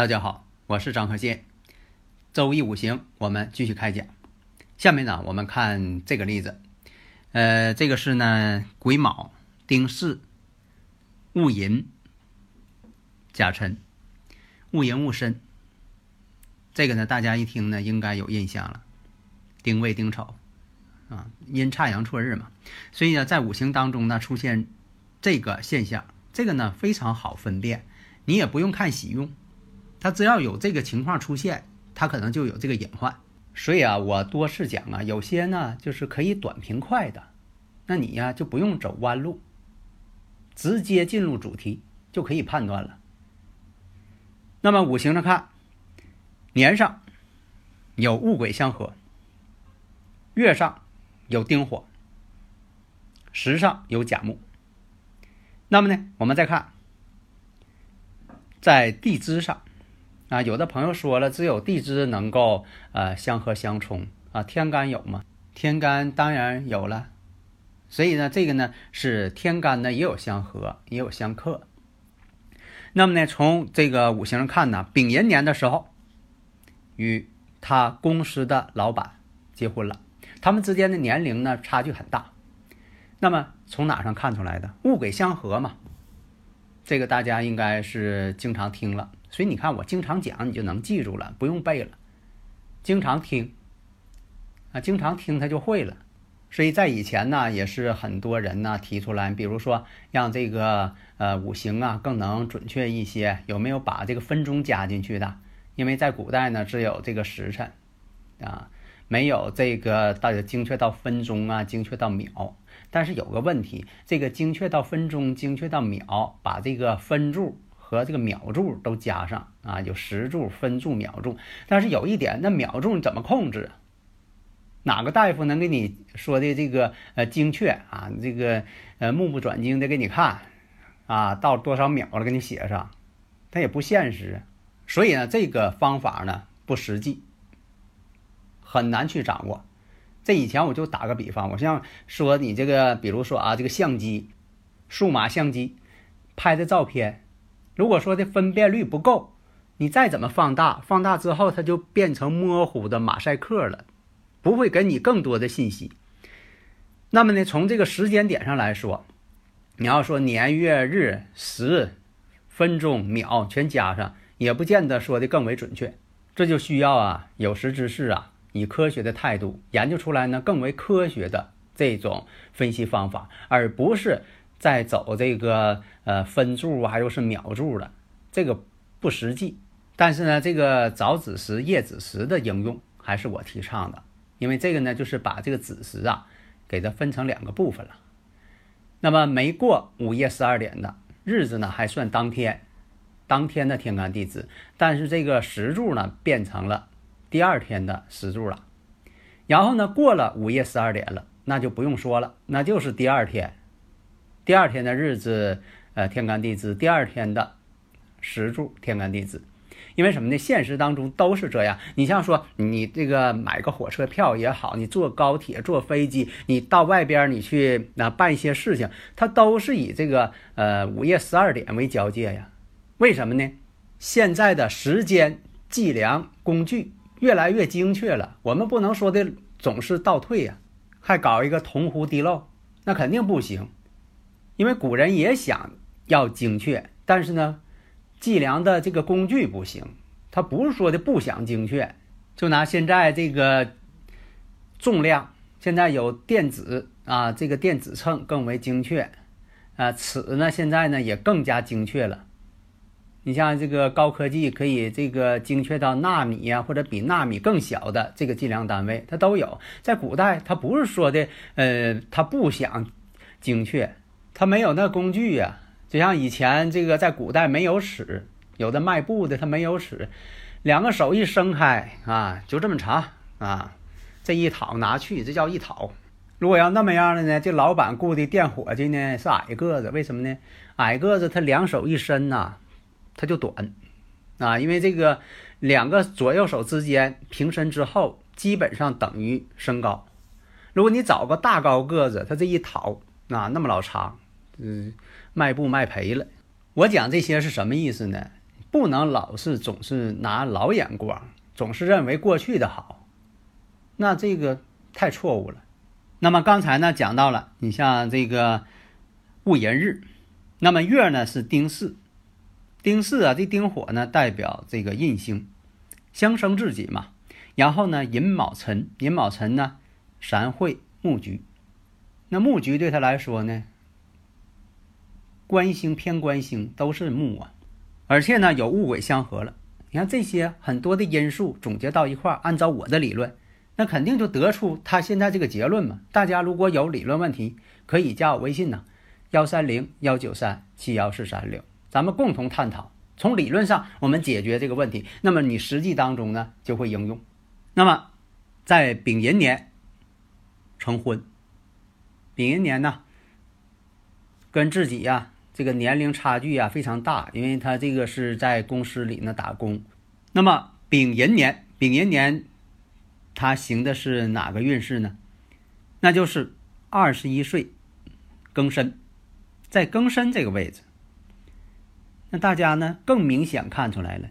大家好，我是张和建。周易五行，我们继续开讲。下面呢，我们看这个例子。呃，这个是呢癸卯、丁巳、戊寅、甲辰、戊寅戊申。这个呢，大家一听呢，应该有印象了。丁未、丁丑啊，阴差阳错日嘛。所以呢，在五行当中呢，出现这个现象，这个呢非常好分辨，你也不用看喜用。它只要有这个情况出现，它可能就有这个隐患。所以啊，我多次讲啊，有些呢就是可以短平快的，那你呀就不用走弯路，直接进入主题就可以判断了。那么五行上看，年上有戊癸相合，月上有丁火，时上有甲木。那么呢，我们再看在地支上。啊，有的朋友说了，只有地支能够呃相合相冲啊，天干有吗？天干当然有了，所以呢，这个呢是天干呢也有相合，也有相克。那么呢，从这个五行上看呢，丙寅年的时候，与他公司的老板结婚了，他们之间的年龄呢差距很大。那么从哪上看出来的？戊癸相合嘛，这个大家应该是经常听了。所以你看，我经常讲，你就能记住了，不用背了。经常听，啊，经常听他就会了。所以在以前呢，也是很多人呢提出来，比如说让这个呃五行啊更能准确一些，有没有把这个分钟加进去的？因为在古代呢，只有这个时辰，啊，没有这个到精确到分钟啊，精确到秒。但是有个问题，这个精确到分钟、精确到秒，把这个分柱。和这个秒柱都加上啊，有时柱、分柱、秒柱。但是有一点，那秒柱你怎么控制？哪个大夫能给你说的这个呃精确啊？这个呃目不转睛的给你看啊，到多少秒了给你写上，它也不现实。所以呢，这个方法呢不实际，很难去掌握。这以前我就打个比方，我像说你这个，比如说啊，这个相机，数码相机拍的照片。如果说的分辨率不够，你再怎么放大，放大之后它就变成模糊的马赛克了，不会给你更多的信息。那么呢，从这个时间点上来说，你要说年月日时、分钟秒全加上，也不见得说的更为准确。这就需要啊有识之士啊，以科学的态度研究出来呢更为科学的这种分析方法，而不是。再走这个呃分柱啊，又是秒柱的，这个不实际。但是呢，这个早子时、夜子时的应用还是我提倡的，因为这个呢，就是把这个子时啊，给它分成两个部分了。那么没过午夜十二点的日子呢，还算当天，当天的天干地支。但是这个时柱呢，变成了第二天的时柱了。然后呢，过了午夜十二点了，那就不用说了，那就是第二天。第二天的日子，呃，天干地支；第二天的时柱，天干地支。因为什么呢？现实当中都是这样。你像说，你这个买个火车票也好，你坐高铁、坐飞机，你到外边你去那办一些事情，它都是以这个呃午夜十二点为交界呀。为什么呢？现在的时间计量工具越来越精确了，我们不能说的总是倒退呀，还搞一个铜壶滴漏，那肯定不行。因为古人也想要精确，但是呢，计量的这个工具不行。他不是说的不想精确，就拿现在这个重量，现在有电子啊，这个电子秤更为精确啊，尺呢现在呢也更加精确了。你像这个高科技可以这个精确到纳米呀，或者比纳米更小的这个计量单位，它都有。在古代，它不是说的，呃，它不想精确，他没有那工具呀。就像以前这个在古代没有尺，有的卖布的他没有尺，两个手一伸开啊，就这么长啊，这一讨拿去，这叫一讨。如果要那么样的呢，这老板雇的电伙计呢是矮个子，为什么呢？矮个子他两手一伸呐。他就短，啊，因为这个两个左右手之间平伸之后，基本上等于身高。如果你找个大高个子，他这一讨啊，那么老长，嗯，卖布卖赔了。我讲这些是什么意思呢？不能老是总是拿老眼光，总是认为过去的好，那这个太错误了。那么刚才呢讲到了，你像这个戊寅日，那么月呢是丁巳。丁巳啊，这丁火呢代表这个印星，相生自己嘛。然后呢，寅卯辰，寅卯辰呢，三会木局。那木局对他来说呢，官星偏官星都是木啊，而且呢有戊癸相合了。你看这些很多的因素总结到一块儿，按照我的理论，那肯定就得出他现在这个结论嘛。大家如果有理论问题，可以加我微信呢，幺三零幺九三七幺四三六。咱们共同探讨，从理论上我们解决这个问题，那么你实际当中呢就会应用。那么，在丙寅年成婚，丙寅年呢跟自己呀这个年龄差距呀非常大，因为他这个是在公司里呢打工。那么丙寅年，丙寅年他行的是哪个运势呢？那就是二十一岁庚申，在庚申这个位置。那大家呢更明显看出来了，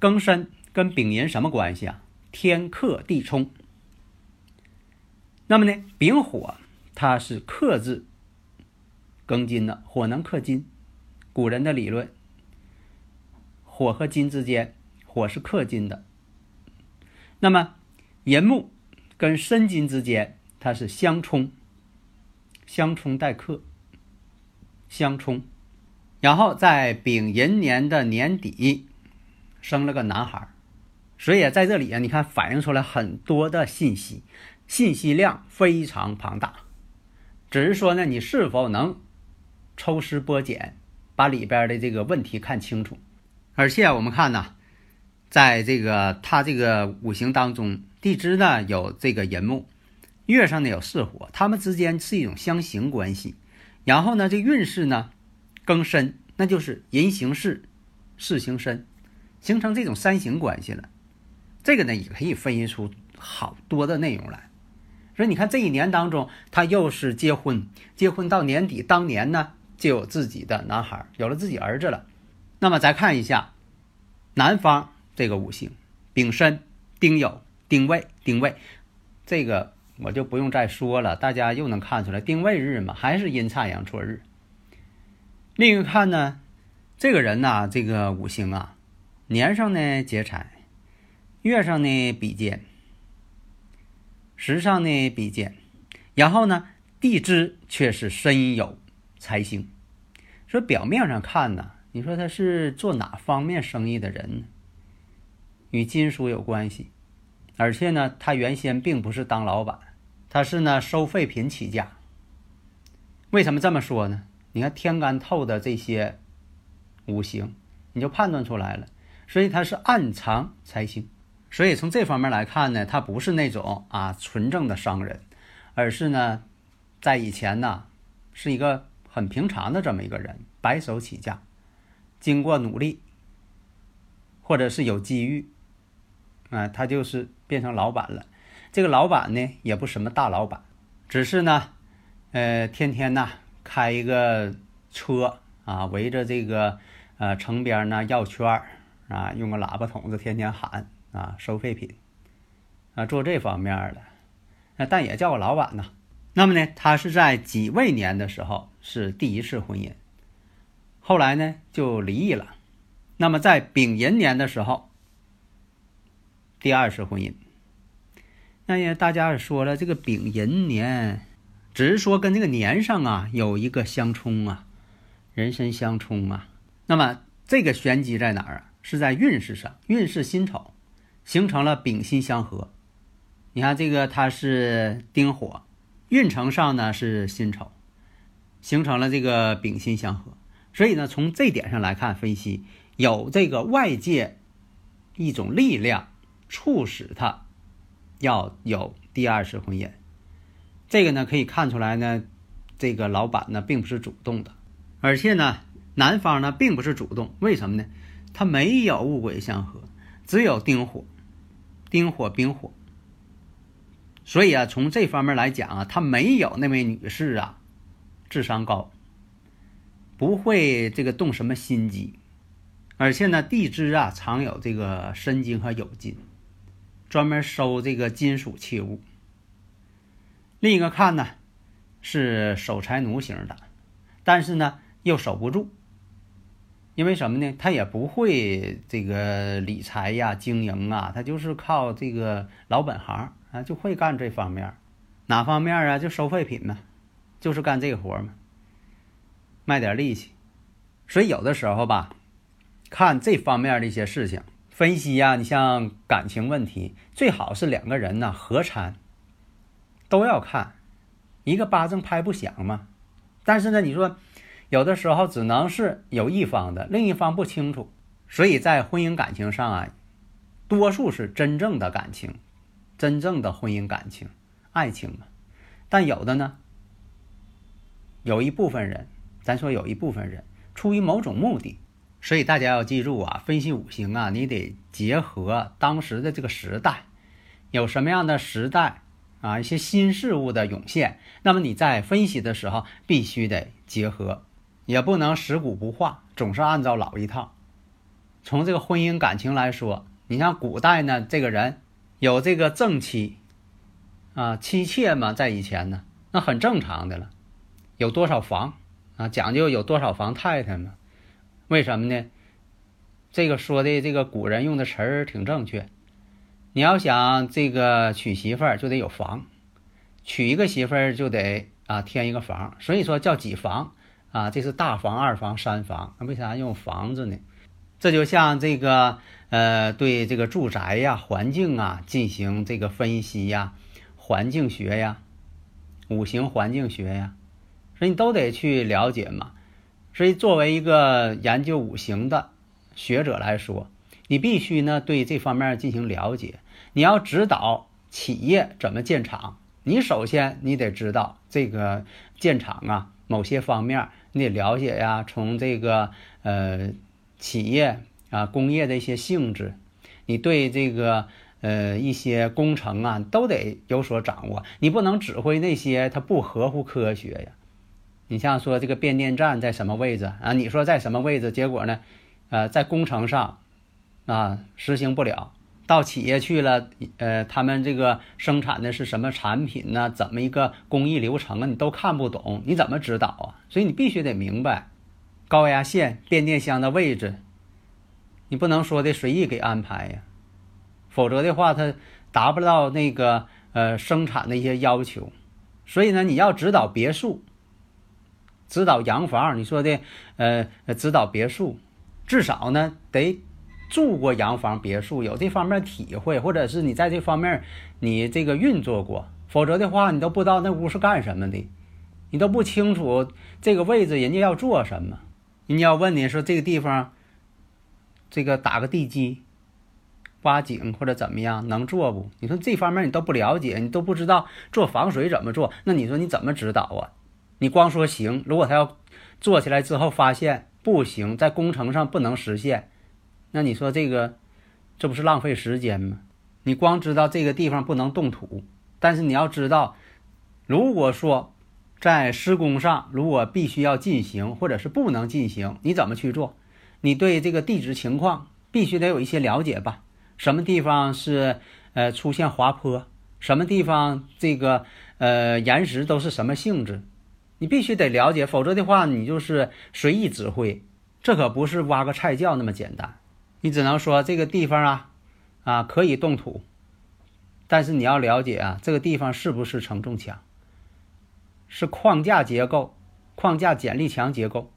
庚申跟丙寅什么关系啊？天克地冲。那么呢，丙火它是克制庚金的，火能克金。古人的理论，火和金之间，火是克金的。那么寅木跟申金之间，它是相冲，相冲带克，相冲。然后在丙寅年的年底，生了个男孩所以在这里啊，你看反映出来很多的信息，信息量非常庞大。只是说呢，你是否能抽丝剥茧，把里边的这个问题看清楚？而且我们看呢，在这个他这个五行当中，地支呢有这个寅木，月上呢有巳火，他们之间是一种相刑关系。然后呢，这运势呢？庚申，那就是寅行巳，巳行申，形成这种三行关系了。这个呢，也可以分析出好多的内容来。所以你看，这一年当中，他又是结婚，结婚到年底，当年呢就有自己的男孩，有了自己儿子了。那么再看一下南方这个五行：丙申、丁酉、丁未、丁未。这个我就不用再说了，大家又能看出来，丁未日嘛，还是阴差阳错日。另一个看呢，这个人呢，这个五行啊，年上呢劫财，月上呢比肩，时上呢比肩，然后呢地支却是申酉财星。说表面上看呢，你说他是做哪方面生意的人呢？与金属有关系，而且呢，他原先并不是当老板，他是呢收废品起家。为什么这么说呢？你看天干透的这些五行，你就判断出来了。所以他是暗藏财星，所以从这方面来看呢，他不是那种啊纯正的商人，而是呢，在以前呢是一个很平常的这么一个人，白手起家，经过努力，或者是有机遇，啊，他就是变成老板了。这个老板呢，也不什么大老板，只是呢，呃，天天呢。开一个车啊，围着这个呃城边呢绕圈儿啊，用个喇叭筒子天天喊啊收废品啊，做这方面的，那但也叫个老板呢。那么呢，他是在己未年的时候是第一次婚姻，后来呢就离异了。那么在丙寅年的时候，第二次婚姻。那也大家也说了，这个丙寅年。只是说跟这个年上啊有一个相冲啊，人身相冲啊。那么这个玄机在哪儿啊？是在运势上，运势辛丑形成了丙辛相合。你看这个它是丁火，运程上呢是辛丑，形成了这个丙辛相合。所以呢，从这点上来看分析，有这个外界一种力量促使他要有第二次婚姻。这个呢可以看出来呢，这个老板呢并不是主动的，而且呢男方呢并不是主动，为什么呢？他没有戊癸相合，只有丁火，丁火丙火。所以啊，从这方面来讲啊，他没有那位女士啊智商高，不会这个动什么心机，而且呢，地支啊藏有这个申金和酉金，专门收这个金属器物。另一个看呢，是守财奴型的，但是呢又守不住，因为什么呢？他也不会这个理财呀、经营啊，他就是靠这个老本行。啊，就会干这方面，哪方面啊？就收废品呢，就是干这个活嘛，卖点力气。所以有的时候吧，看这方面的一些事情分析呀，你像感情问题，最好是两个人呢合参，都要看，一个巴掌拍不响嘛。但是呢，你说有的时候只能是有一方的，另一方不清楚，所以在婚姻感情上啊，多数是真正的感情。真正的婚姻感情、爱情嘛，但有的呢，有一部分人，咱说有一部分人出于某种目的，所以大家要记住啊，分析五行啊，你得结合当时的这个时代，有什么样的时代啊，一些新事物的涌现，那么你在分析的时候必须得结合，也不能食古不化，总是按照老一套。从这个婚姻感情来说，你像古代呢，这个人。有这个正妻，啊，妻妾嘛，在以前呢，那很正常的了。有多少房啊？讲究有多少房太太嘛？为什么呢？这个说的这个古人用的词儿挺正确。你要想这个娶媳妇儿，就得有房；娶一个媳妇儿就得啊添一个房。所以说叫几房啊？这是大房、二房、三房。那为啥用房子呢？这就像这个。呃，对这个住宅呀、环境啊进行这个分析呀，环境学呀、五行环境学呀，所以你都得去了解嘛。所以作为一个研究五行的学者来说，你必须呢对这方面进行了解。你要指导企业怎么建厂，你首先你得知道这个建厂啊某些方面你得了解呀。从这个呃企业。啊，工业的一些性质，你对这个呃一些工程啊都得有所掌握，你不能指挥那些它不合乎科学呀。你像说这个变电站在什么位置啊？你说在什么位置？结果呢，呃，在工程上啊实行不了，到企业去了，呃，他们这个生产的是什么产品呢？怎么一个工艺流程啊？你都看不懂，你怎么指导啊？所以你必须得明白高压线、变电箱的位置。你不能说的随意给安排呀，否则的话，它达不到那个呃生产的一些要求。所以呢，你要指导别墅，指导洋房，你说的呃指导别墅，至少呢得住过洋房别墅，有这方面体会，或者是你在这方面你这个运作过，否则的话，你都不知道那屋是干什么的，你都不清楚这个位置人家要做什么，人家要问你说这个地方。这个打个地基、挖井或者怎么样能做不？你说这方面你都不了解，你都不知道做防水怎么做，那你说你怎么指导啊？你光说行，如果他要做起来之后发现不行，在工程上不能实现，那你说这个这不是浪费时间吗？你光知道这个地方不能动土，但是你要知道，如果说在施工上如果必须要进行或者是不能进行，你怎么去做？你对这个地质情况必须得有一些了解吧？什么地方是呃出现滑坡？什么地方这个呃岩石都是什么性质？你必须得了解，否则的话你就是随意指挥，这可不是挖个菜窖那么简单。你只能说这个地方啊啊可以动土，但是你要了解啊这个地方是不是承重墙？是框架结构，框架剪力墙结构。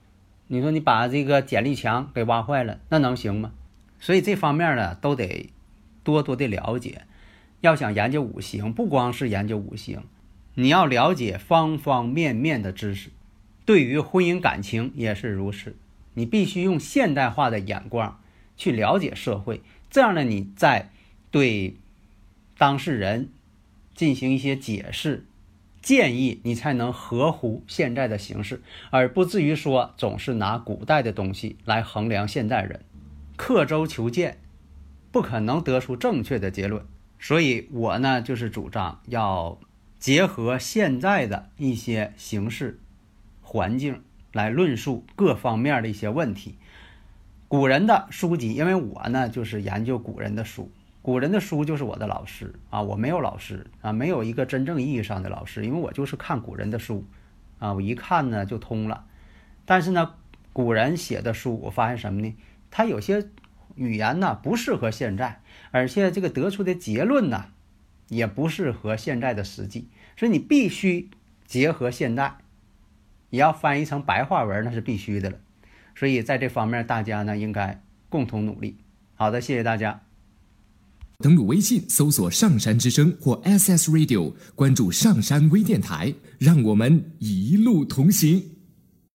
你说你把这个剪力墙给挖坏了，那能行吗？所以这方面呢，都得多多的了解。要想研究五行，不光是研究五行，你要了解方方面面的知识。对于婚姻感情也是如此，你必须用现代化的眼光去了解社会，这样呢，你在对当事人进行一些解释、建议，你才能合乎现在的形势，而不至于说总是拿古代的东西来衡量现代人，刻舟求剑，不可能得出正确的结论。所以，我呢就是主张要结合现在的一些形势环境来论述各方面的一些问题。古人的书籍，因为我呢就是研究古人的书，古人的书就是我的老师啊。我没有老师啊，没有一个真正意义上的老师，因为我就是看古人的书啊，我一看呢就通了。但是呢，古人写的书，我发现什么呢？他有些。语言呢不适合现在，而且这个得出的结论呢，也不适合现在的实际，所以你必须结合现代，也要翻译成白话文，那是必须的了。所以在这方面，大家呢应该共同努力。好的，谢谢大家。登录微信搜索“上山之声”或 “SS Radio”，关注上山微电台，让我们一路同行。